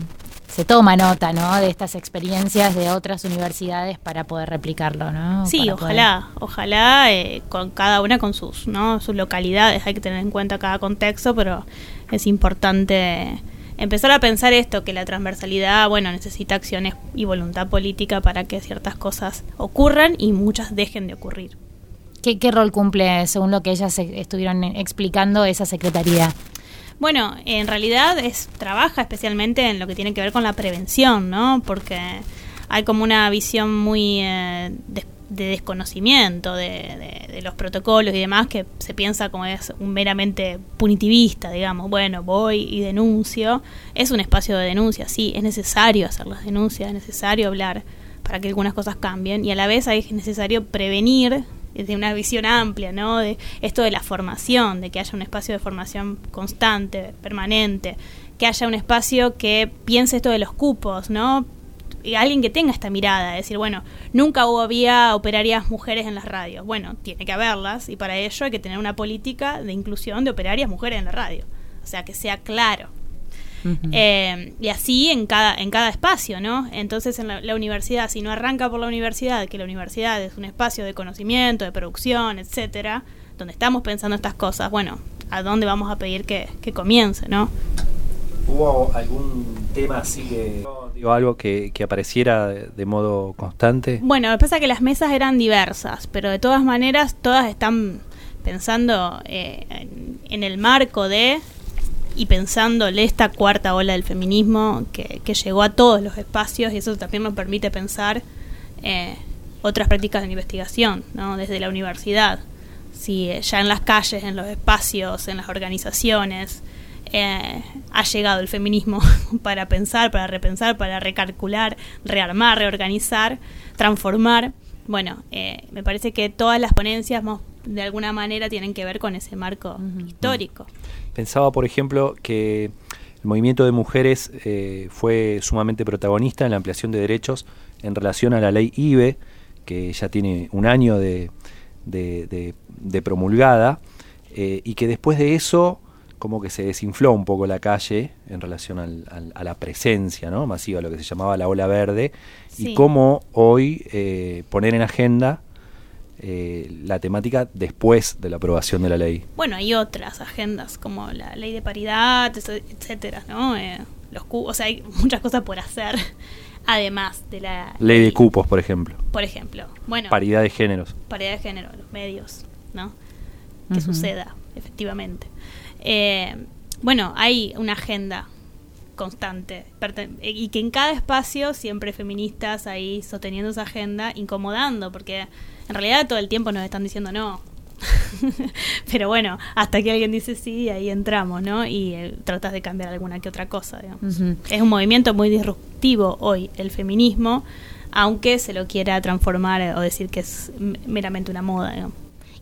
se toma nota, ¿no? De estas experiencias de otras universidades para poder replicarlo, ¿no?
Sí, ojalá, ojalá eh, con cada una con sus, ¿no? Sus localidades. Hay que tener en cuenta cada contexto, pero es importante empezar a pensar esto, que la transversalidad, bueno, necesita acciones y voluntad política para que ciertas cosas ocurran y muchas dejen de ocurrir.
¿Qué, qué rol cumple, según lo que ellas estuvieron explicando, esa secretaría?
Bueno, en realidad es trabaja especialmente en lo que tiene que ver con la prevención, ¿no? Porque hay como una visión muy eh, de desconocimiento de, los protocolos y demás que se piensa como es un meramente punitivista, digamos, bueno, voy y denuncio, es un espacio de denuncia, sí, es necesario hacer las denuncias, es necesario hablar para que algunas cosas cambien y a la vez es necesario prevenir desde una visión amplia, ¿no? De esto de la formación, de que haya un espacio de formación constante, permanente, que haya un espacio que piense esto de los cupos, ¿no? alguien que tenga esta mirada, decir, bueno, nunca hubo, había operarias mujeres en las radios. Bueno, tiene que haberlas y para ello hay que tener una política de inclusión de operarias mujeres en la radio. O sea, que sea claro. Eh, y así en cada, en cada espacio, ¿no? Entonces en la, universidad, si no arranca por la universidad, que la universidad es un espacio de conocimiento, de producción, etcétera, donde estamos pensando estas cosas, bueno, ¿a dónde vamos a pedir que, que comience, ¿no?
¿Hubo algún tema así que Digo, algo que, apareciera de, modo constante.
Bueno, me pasa que las mesas eran diversas, pero de todas maneras todas están pensando eh, en, el marco de y pensándole esta cuarta ola del feminismo que, llegó a todos los espacios y eso también nos permite pensar eh, otras prácticas de investigación, ¿no? desde la universidad, si eh, ya en las calles, en los espacios, en las organizaciones, eh, ha llegado el feminismo para pensar, para repensar, para recalcular, rearmar, reorganizar, transformar. Bueno, eh, me parece que todas las ponencias de alguna manera tienen que ver con ese marco histórico.
Pensaba, por ejemplo, que el movimiento de mujeres eh, fue sumamente protagonista en la ampliación de derechos en relación a la ley IBE, que ya tiene un año de, de, promulgada, y que después de eso como que se desinfló un poco la calle en relación a la presencia ¿no? masiva, lo que se llamaba la ola verde, y cómo hoy eh, poner en agenda eh, la temática después de la aprobación de la ley.
Bueno, hay otras agendas como la ley de paridad, etcétera, ¿no? Eh, los o sea, hay muchas cosas por hacer. Además de la
ley de cupos, por ejemplo.
Por ejemplo, bueno.
Paridad de géneros.
Paridad de género, los medios, ¿no? Que suceda, efectivamente. Eh, bueno, hay una agenda constante y que en cada espacio siempre feministas ahí sosteniendo esa agenda, incomodando, porque en realidad todo el tiempo nos están diciendo no. Pero bueno, hasta que alguien dice sí, ahí entramos, ¿no? Y eh, tratas de cambiar alguna que otra cosa, digamos. Es un movimiento muy disruptivo hoy, el feminismo, aunque se lo quiera transformar o decir que es meramente una moda, digamos.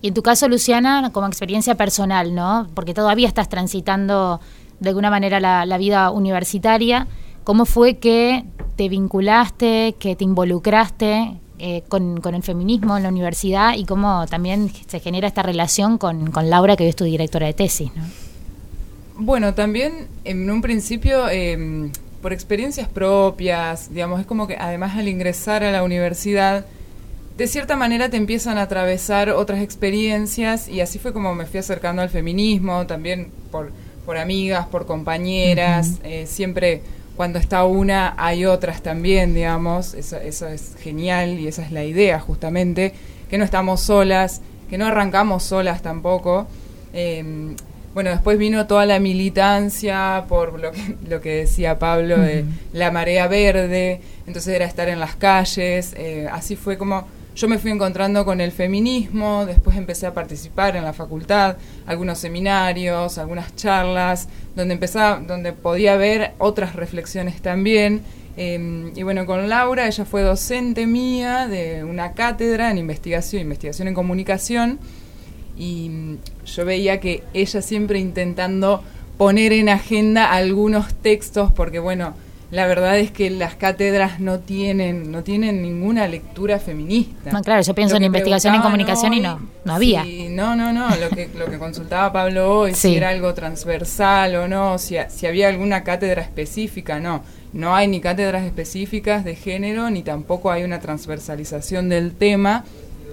Y en tu caso, Luciana, como experiencia personal, ¿no? Porque todavía estás transitando de alguna manera la, vida universitaria. ¿Cómo fue que te vinculaste, que te involucraste eh, con, con, el feminismo en la universidad y cómo también se genera esta relación con, con Laura, que hoy es tu directora de tesis? ¿no?
Bueno, también en un principio, eh, por experiencias propias, digamos, es como que además al ingresar a la universidad, de cierta manera te empiezan a atravesar otras experiencias y así fue como me fui acercando al feminismo, también por, por amigas, por compañeras, uh -huh. eh, siempre cuando está una hay otras también, digamos, eso, eso es genial y esa es la idea justamente, que no estamos solas, que no arrancamos solas tampoco. Eh, bueno, después vino toda la militancia por lo que, lo que decía Pablo de uh -huh. la marea verde, entonces era estar en las calles, eh, así fue como yo me fui encontrando con el feminismo, después empecé a participar en la facultad, algunos seminarios, algunas charlas, donde empezaba, donde podía ver otras reflexiones también. Eh, y bueno, con Laura, ella fue docente mía de una cátedra en investigación, investigación en comunicación, y yo veía que ella siempre intentando poner en agenda algunos textos, porque bueno, la verdad es que las cátedras no tienen no tienen ninguna lectura feminista.
No, claro, yo pienso en investigación en comunicación hoy, y no, no había.
Sí, no, no, no, lo que, lo que consultaba Pablo hoy, sí. si era algo transversal o no, si, si había alguna cátedra específica, no. No hay ni cátedras específicas de género, ni tampoco hay una transversalización del tema.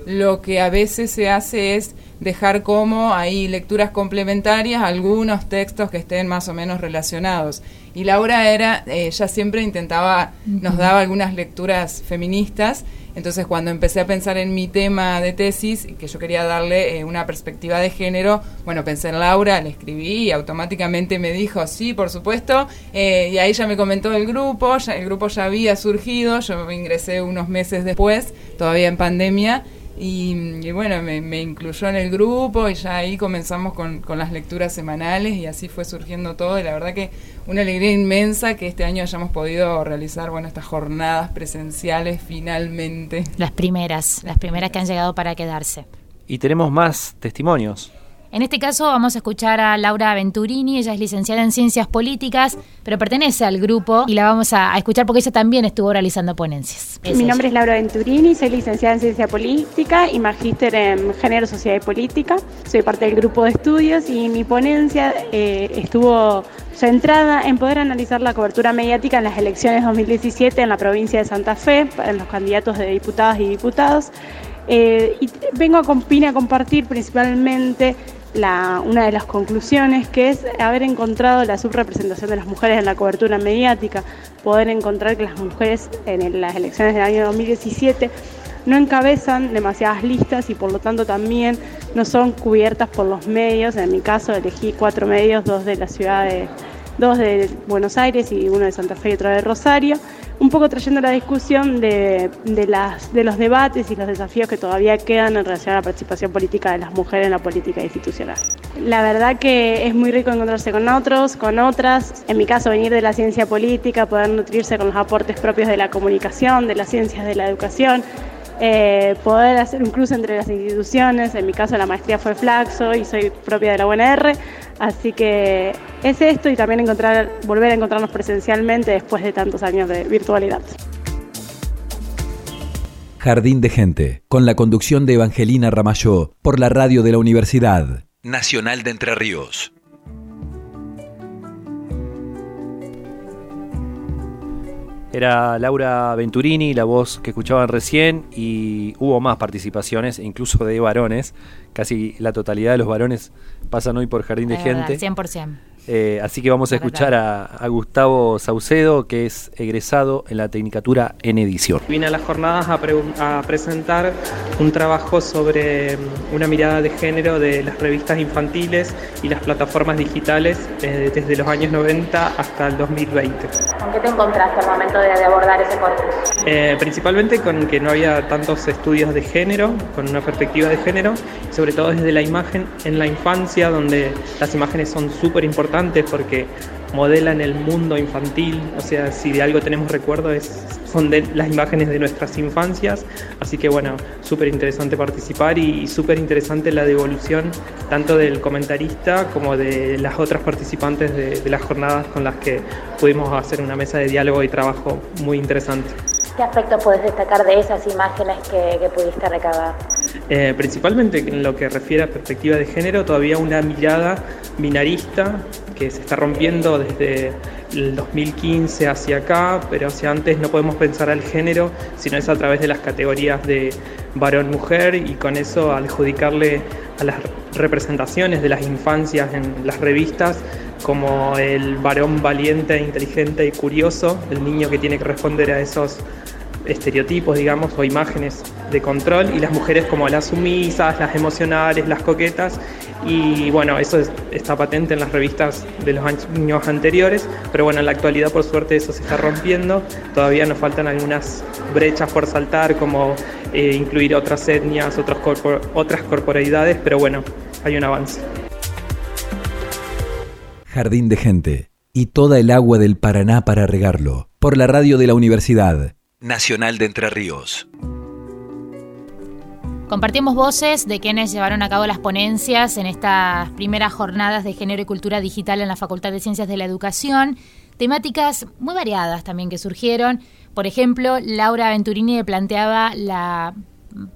Lo que a veces se hace es dejar como ahí lecturas complementarias algunos textos que estén más o menos relacionados. Y Laura era, eh, ella siempre intentaba, nos daba algunas lecturas feministas, entonces cuando empecé a pensar en mi tema de tesis, que yo quería darle eh, una perspectiva de género, bueno, pensé en Laura, le escribí y automáticamente me dijo, sí, por supuesto, eh, y ahí ya me comentó el grupo, ya, el grupo ya había surgido, yo ingresé unos meses después, todavía en pandemia, y, y, bueno, me, me, incluyó en el grupo y ya ahí comenzamos con, con, las lecturas semanales y así fue surgiendo todo y la verdad que una alegría inmensa que este año hayamos podido realizar bueno estas jornadas presenciales finalmente.
Las primeras, las primeras que han llegado para quedarse.
Y tenemos más testimonios.
En este caso vamos a escuchar a Laura Venturini, ella es licenciada en Ciencias Políticas, pero pertenece al grupo y la vamos a, escuchar porque ella también estuvo realizando ponencias.
Es Mi nombre es Laura Venturini, soy licenciada en Ciencia Política y magíster en Género, Sociedad y Política. Soy parte del grupo de estudios y mi ponencia eh, estuvo centrada en poder analizar la cobertura mediática en las elecciones 2017 en la provincia de Santa Fe, en los candidatos de diputadas y diputados. Eh, y vengo a, vine a compartir principalmente la, una de las conclusiones, que es haber encontrado la subrepresentación de las mujeres en la cobertura mediática, poder encontrar que las mujeres en las elecciones del año 2017 no encabezan demasiadas listas y por lo tanto también no son cubiertas por los medios. En mi caso elegí cuatro medios, dos de la ciudad de, dos de Buenos Aires y uno de Santa Fe y otro de Rosario, un poco trayendo la discusión de, de, las, de los debates y los desafíos que todavía quedan en relación a la participación política de las mujeres en la política institucional. La verdad que es muy rico encontrarse con otros, con otras, en mi caso venir de la ciencia política, poder nutrirse con los aportes propios de la comunicación, de las ciencias de la educación, eh, poder hacer un cruce entre las instituciones, en mi caso la maestría fue Flaxo y soy propia de la UNR, así que es esto y también volver a encontrarnos presencialmente después de tantos años de virtualidad.
Jardín de Gente, con la conducción de Evangelina Ramayó, por la radio de la Universidad Nacional de Entre Ríos.
Era Laura Venturini, la voz que escuchaban recién, y hubo más participaciones, incluso de varones. Casi la totalidad de los varones pasan hoy por Jardín de
es
Gente.
Verdad, 100%.
Eh, así que vamos a escuchar a, a, Gustavo Saucedo, que es egresado en la Tecnicatura en Edición.
Vine a las jornadas a, pre a, presentar un trabajo sobre mm, una mirada de género de las revistas infantiles y las plataformas digitales eh, desde los años 90 hasta el 2020.
¿Con qué te encontraste al momento de, de abordar ese corpus?
Eh, principalmente con que no había tantos estudios de género, con una perspectiva de género, sobre todo desde la imagen en la infancia, donde las imágenes son súper importantes porque modelan el mundo infantil, o sea, si de algo tenemos recuerdo es, son las imágenes de nuestras infancias, así que bueno, súper interesante participar y, súper interesante la devolución tanto del comentarista como de las otras participantes de las jornadas con las que pudimos hacer una mesa de diálogo y trabajo muy interesante.
¿Qué aspectos puedes destacar de esas imágenes que, que pudiste recabar?
Eh, principalmente en lo que refiere a perspectiva de género, todavía una mirada binarista que se está rompiendo desde el 2015 hacia acá, pero hacia antes no podemos pensar al género, sino es a través de las categorías de varón-mujer y con eso adjudicarle a las representaciones de las infancias en las revistas como el varón valiente, inteligente y curioso, el niño que tiene que responder a esos estereotipos, digamos, o imágenes de control, y las mujeres como las sumisas, las emocionales, las coquetas, y bueno, eso está patente en las revistas de los años anteriores, pero bueno, en la actualidad por suerte eso se está rompiendo, todavía nos faltan algunas brechas por saltar, como eh, incluir otras etnias, otras corporalidades, pero bueno, hay un avance.
Jardín de Gente y toda el agua del Paraná para regarlo, por la radio de la Universidad Nacional de Entre Ríos.
Compartimos voces de quienes llevaron a cabo las ponencias en estas primeras jornadas de género y cultura digital en la Facultad de Ciencias de la Educación. Temáticas muy variadas también que surgieron. Por ejemplo, Laura Venturini planteaba la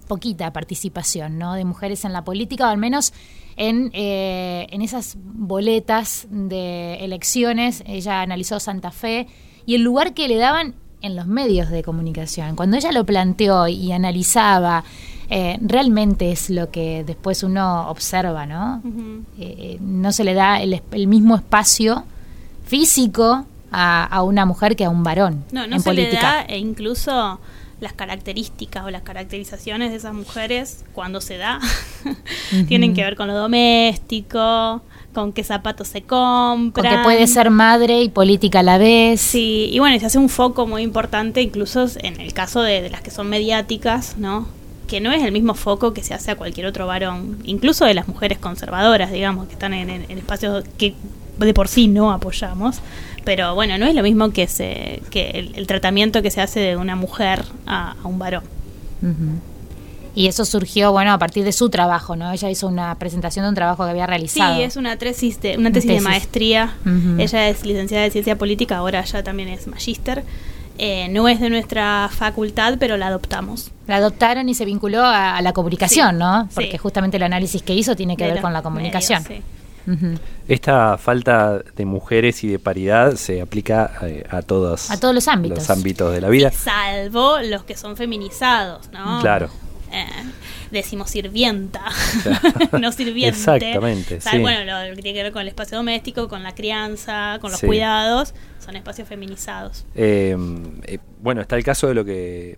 poquita participación ¿no? de mujeres en la política, o al menos en, eh, en esas boletas de elecciones. Ella analizó Santa Fe y el lugar que le daban en los medios de comunicación. Cuando ella lo planteó y analizaba, eh, realmente es lo que después uno observa, ¿no? Eh, no se le da el, mismo espacio físico a, una mujer que a un varón
no, no se Le da, e incluso las características o las caracterizaciones de esas mujeres cuando se da tienen que ver con lo doméstico, con qué zapatos se compran.
Porque puede ser madre y política a la vez.
Sí, y bueno, se hace un foco muy importante incluso en el caso de, las que son mediáticas, ¿no? Que no es el mismo foco que se hace a cualquier otro varón, incluso de las mujeres conservadoras, digamos, que están en, espacios que de por sí no apoyamos pero bueno, no es lo mismo que, se, que el, tratamiento que se hace de una mujer a, un varón.
Y eso surgió, bueno, a partir de su trabajo, ¿no? Ella hizo una presentación de un trabajo que había realizado.
Sí, es una tesis de, una tesis, de maestría. Ella es licenciada en ciencia política, ahora ya también es magíster. Eh, no es de nuestra facultad, pero la adoptamos.
La adoptaron y se vinculó a, la comunicación, ¿no? Porque justamente el análisis que hizo tiene que ver con la comunicación.
Esta falta de mujeres y de paridad se aplica eh, a, todos,
a todos los ámbitos.
los ámbitos de la vida.
salvo los que son feminizados, ¿no?
Claro.
Eh, decimos sirvienta, no sirviente.
Exactamente.
Bueno, lo que tiene que ver con el espacio doméstico, con la crianza, con los cuidados, son espacios feminizados.
Em, eh, bueno, está el caso de lo que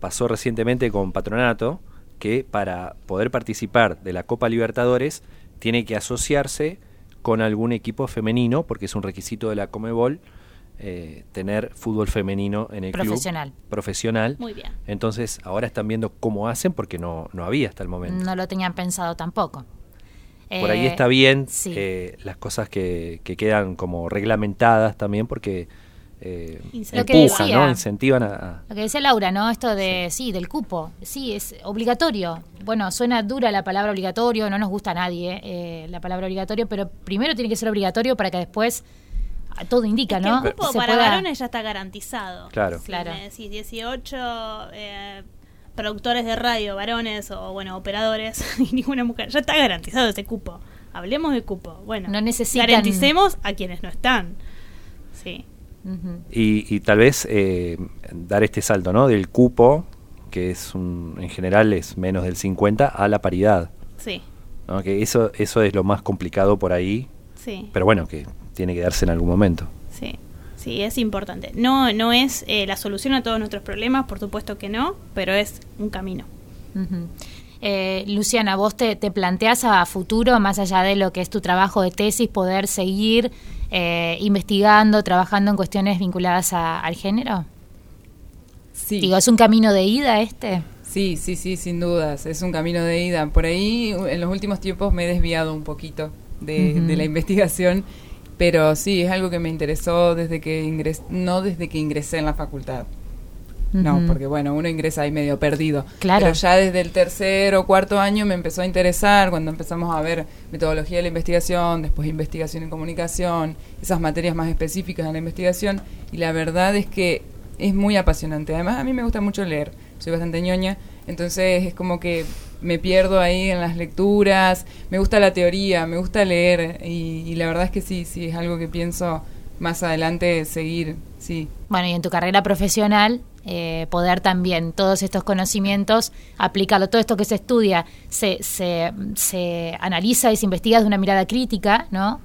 pasó recientemente con Patronato, que para poder participar de la Copa Libertadores tiene que asociarse con algún equipo femenino, porque es un requisito de la Comebol, eh, tener fútbol femenino en el
profesional.
club profesional.
Muy bien.
Entonces, ahora están viendo cómo hacen porque no, no había hasta el momento.
No lo tenían pensado tampoco.
Por ahí eh, está bien eh, las cosas que, que, quedan como reglamentadas también porque eh, empujan, ¿no? Incentivan a,
Lo que decía Laura, ¿no? Esto de, sí. del cupo. Sí, es obligatorio. Bueno, suena dura la palabra obligatorio, no nos gusta a nadie eh, la palabra obligatorio, pero primero tiene que ser obligatorio para que después todo indica, ¿no?
el cupo para varones ya está garantizado.
Claro.
Si claro. 18 eh, productores de radio, varones o, bueno, operadores y ninguna mujer, ya está garantizado ese cupo. Hablemos de cupo. Bueno,
no necesitan...
garanticemos a quienes no están. Sí
y, tal vez eh, dar este salto, ¿no? Del cupo, que es un, en general es menos del 50, a la paridad.
Sí.
Que eso, eso es lo más complicado por ahí.
Sí.
Pero bueno, que tiene que darse en algún momento.
Sí. Sí, es importante. No, no es eh, la solución a todos nuestros problemas, por supuesto que no, pero es un camino.
Eh, Luciana, ¿vos te, te planteas a futuro, más allá de lo que es tu trabajo de tesis, poder seguir eh, investigando, trabajando en cuestiones vinculadas al género?
Sí.
Digo, ¿es un camino de ida este?
Sí, sí, sí, sin dudas, es un camino de ida. Por ahí, en los últimos tiempos me he desviado un poquito de, la investigación Pero sí, es algo que me interesó desde que ingresé, no desde que ingresé en la facultad. No,
Ujú.
porque bueno, uno ingresa ahí medio perdido.
Claro.
Pero ya desde el tercer o cuarto año me empezó a interesar cuando empezamos a ver metodología de la investigación, después investigación en comunicación, esas materias más específicas de la investigación. Y la verdad es que es muy apasionante. Además, a mí me gusta mucho leer, soy bastante ñoña, entonces es como que me pierdo ahí en las lecturas, me gusta la teoría, me gusta leer y, y la verdad es que sí, sí, es algo que pienso más adelante seguir, sí.
Bueno, y en tu carrera profesional, eh, poder también todos estos conocimientos, aplicarlo, todo esto que se estudia, se, se, se analiza y se investiga de una mirada crítica, ¿no?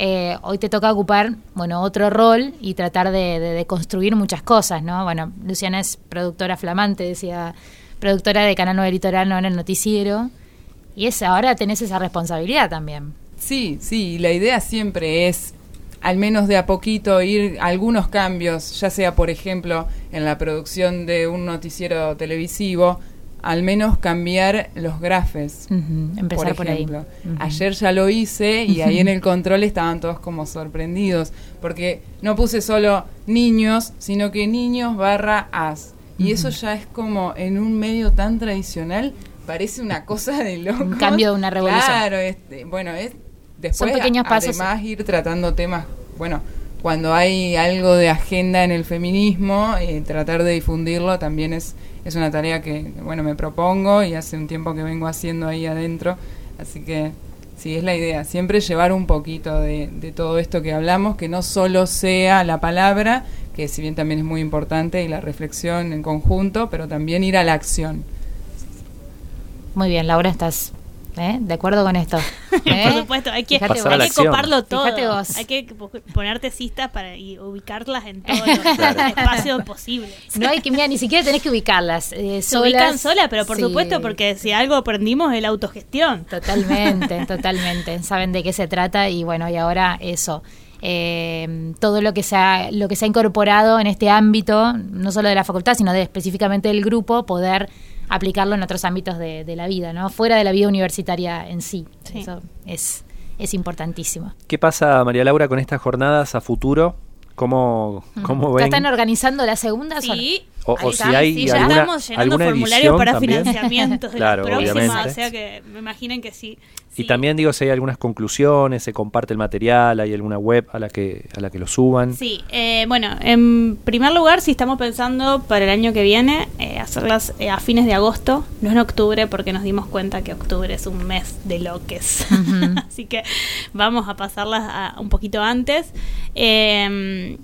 Eh, hoy te toca ocupar, bueno, otro rol y tratar de, de- de construir muchas cosas, ¿no? Bueno, Luciana es productora flamante, decía, productora de Canal 9 Litoral, ¿no? En el noticiero. Y es, ahora tenés esa responsabilidad también.
Sí, sí, la idea siempre es, al menos de a poquito, ir a algunos cambios, ya sea, por ejemplo, en la producción de un noticiero televisivo, al menos cambiar los grafes.
Empezar por ahí.
ejemplo.
Ujú.
Ayer ya lo hice y ahí en el control estaban todos como sorprendidos, porque no puse solo niños, sino que niños barra as. Y eso ya es como en un medio tan tradicional, parece una cosa de loco.
Un cambio, una revolución.
Claro, este, bueno, es después
pequeños
a-
pasos.
además ir tratando temas, bueno, cuando hay algo de agenda en el feminismo, eh, tratar de difundirlo también es, es una tarea que, bueno, me propongo y hace un tiempo que vengo haciendo ahí adentro, así que sí, es la idea, siempre llevar un poquito de, de todo esto que hablamos, que no solo sea la palabra, que si bien también es muy importante, y la reflexión en conjunto, pero también ir a la acción.
Muy bien, Laura, ¿estás eh, de acuerdo con esto? ¿Eh?
Por supuesto, hay que,
Pasar
hay coparlo todo.
Vos.
Hay que po- ponerte cistas para y ubicarlas en todos los espacios posibles.
No hay que, mira, ni siquiera tenés que ubicarlas. eh,
Se
solas.
ubican sola, pero por
Sí,
supuesto, porque si algo aprendimos es la autogestión.
Totalmente, totalmente. Saben de qué se trata y bueno, y ahora eso. eh, todo lo que se ha, lo que se ha incorporado en este ámbito, no solo de la facultad, sino de específicamente del grupo, poder aplicarlo en otros ámbitos de, de la vida, ¿no? Fuera de la vida universitaria en sí.
Sí.
Eso es, es importantísimo.
¿Qué pasa, María Laura, con estas jornadas a futuro? ¿Cómo, cómo
¿Ya
ven?
están organizando la segunda?
Sí,
O, si hay
sí, ya
alguna,
estamos llenando
alguna
formularios
edición
para
también.
financiamientos de
Claro,
la próxima,
obviamente.
o sea que me imaginen que sí.
Y
sí.
también digo si hay algunas conclusiones, se comparte el material, hay alguna web a la que a la que lo suban.
Sí, eh, bueno, en primer lugar, si estamos pensando para el año que viene, eh, hacerlas eh, a fines de agosto, no en octubre, porque nos dimos cuenta que octubre es un mes de loques. Así que vamos a pasarlas a- un poquito antes. Eh,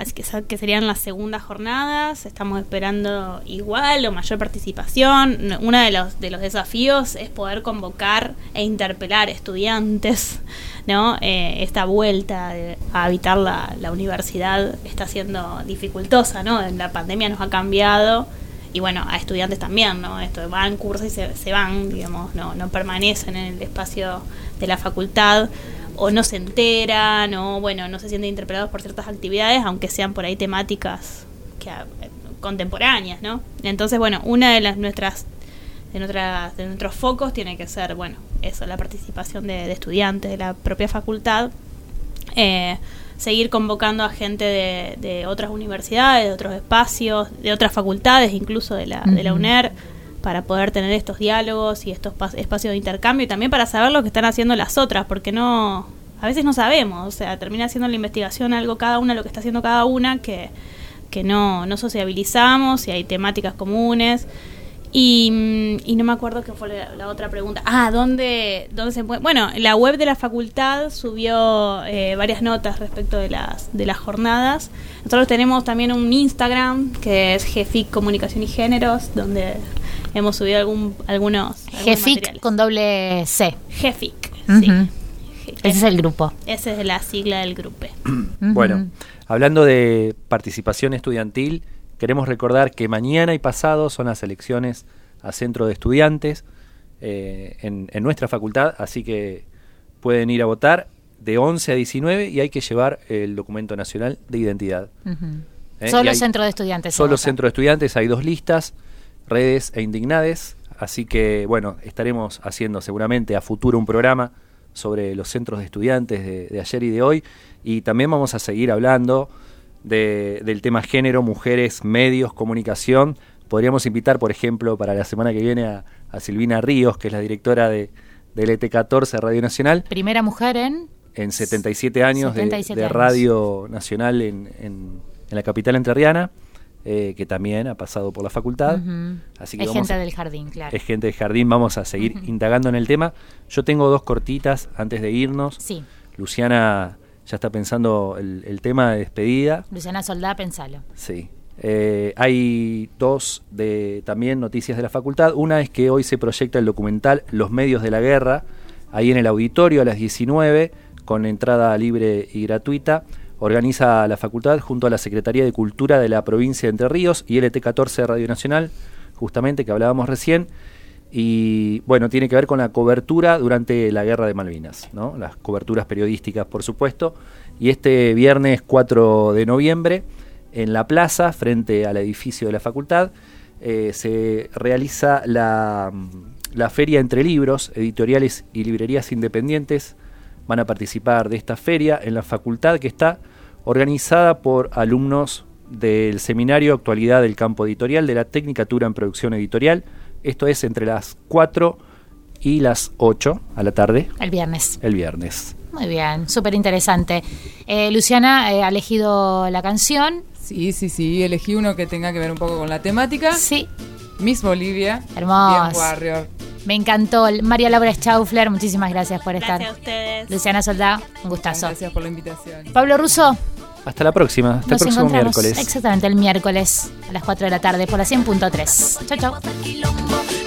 así que, serían las segundas jornadas. Estamos esperando igual o mayor participación. Uno de los, de los desafíos es poder convocar e interpelar estudiantes. ¿no? Eh, esta vuelta a habitar la, la universidad está siendo dificultosa. ¿no? La pandemia nos ha cambiado. Y bueno, a estudiantes también, ¿no? Esto van, cursos y se, se van, digamos, no, no permanecen en el espacio de la facultad o no se enteran o bueno no se sienten interpelados por ciertas actividades aunque sean por ahí temáticas que ah, contemporáneas no entonces bueno una de las nuestras de nuestras de nuestros focos tiene que ser bueno eso la participación de, de estudiantes de la propia facultad eh, seguir convocando a gente de, de otras universidades de otros espacios de otras facultades incluso de la de la. UNER para poder tener estos diálogos y estos espacios de intercambio y también para saber lo que están haciendo las otras, porque no, a veces no sabemos, o sea, termina haciendo la investigación algo cada una, lo que está haciendo cada una, que, que no, no sociabilizamos y hay temáticas comunes. Y, mm, no me acuerdo qué fue la, la otra pregunta. Ah, ¿dónde, dónde se puede? Bueno, la web de la facultad subió eh, varias notas respecto de las, de las jornadas. Nosotros tenemos también un Instagram que es GFIC Comunicación y Géneros, donde hemos subido algún, algunos, materiales.
con doble C.
GFIC,
Ujú.
sí.
Ese es el grupo.
Esa es la sigla del grupo.
Bueno, hablando de participación estudiantil, queremos recordar que mañana y pasado son las elecciones a centro de estudiantes eh, en, en nuestra facultad, así que pueden ir a votar de 11 a 19 y hay que llevar el documento nacional de identidad. ¿eh?
Solo
hay-
centro de estudiantes.
Solo centro de estudiantes, hay dos listas, redes e indignades, así que bueno, estaremos haciendo seguramente a futuro un programa sobre los centros de estudiantes de, de ayer y de hoy. Y también vamos a seguir hablando de- del tema género, mujeres, medios, comunicación. Podríamos invitar, por ejemplo, para la semana que viene a, a Silvina Ríos, que es la directora de, del ET14 Radio Nacional,
Primera mujer en...
en 77 años de-
77
de,
años.
Radio Nacional en, en- en la capital entrerriana, eh, que también ha pasado por la facultad. Así que
es gente
a-
del jardín, claro.
Es gente de jardín, vamos a seguir indagando en el tema. Yo tengo dos cortitas antes de irnos.
Sí.
Luciana ya está pensando el, el tema de despedida.
Luciana Soldá, pensalo.
Sí. Eh, hay dos de también noticias de la facultad. Una es que hoy se proyecta el documental Los medios de la guerra, ahí en el auditorio a las 19, con entrada libre y gratuita. Organiza la facultad junto a la Secretaría de Cultura de la provincia de Entre Ríos y LT14 Radio Nacional, justamente que hablábamos recién. Y bueno, tiene que ver con la cobertura durante la guerra de Malvinas, ¿no? las coberturas periodísticas, por supuesto. Y este viernes 4 de noviembre, en la plaza, frente al edificio de la facultad, eh, se realiza la, la feria entre libros, editoriales y librerías independientes. Van a participar de esta feria en la facultad que está organizada por alumnos del seminario Actualidad del Campo Editorial de la Tecnicatura en Producción Editorial. Esto es entre las 4 y las 8 a la tarde,
El viernes.
el viernes.
Muy bien, súper interesante. Eh, Luciana eh, ha elegido la canción.
Sí, sí, sí. Elegí uno que tenga que ver un poco con la temática.
Sí.
Miss Bolivia.
Hermoso.
Bien Warrior.
Me encantó. María Laura Schaufler, muchísimas gracias por estar.
Gracias a ustedes.
Luciana Soldá, un gustazo.
Gracias por la invitación.
Pablo Russo,
Hasta la próxima, hasta
nos
el próximo miércoles.
exactamente el miércoles a las 4 de la tarde por la 100.3. Chau, chau.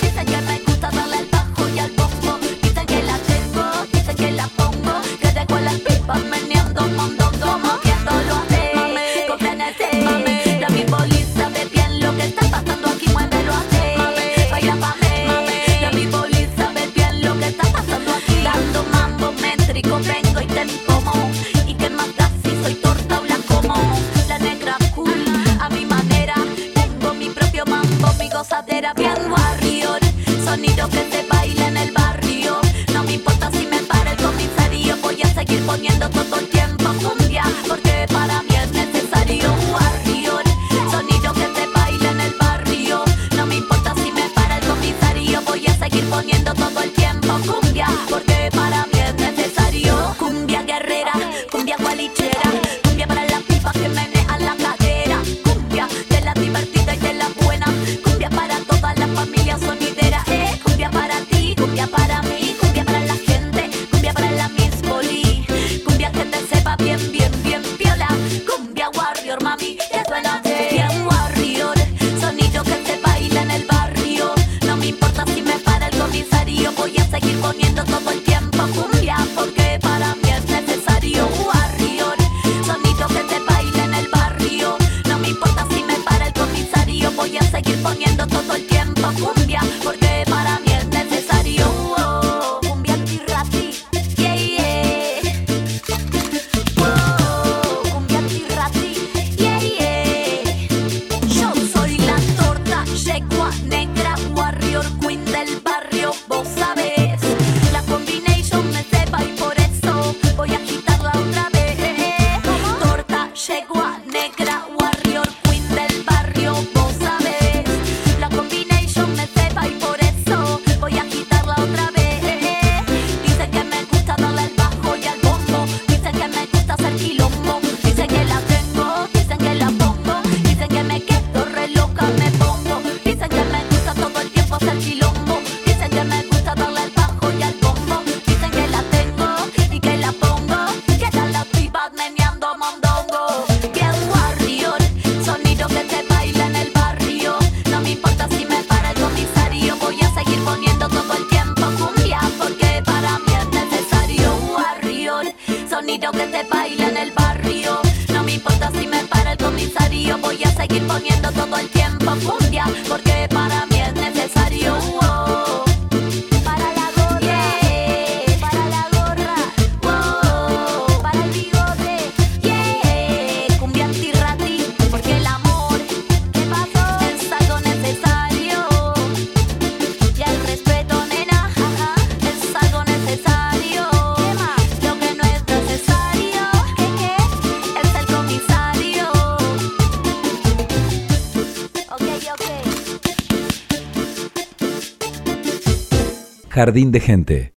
Jardín de Gente.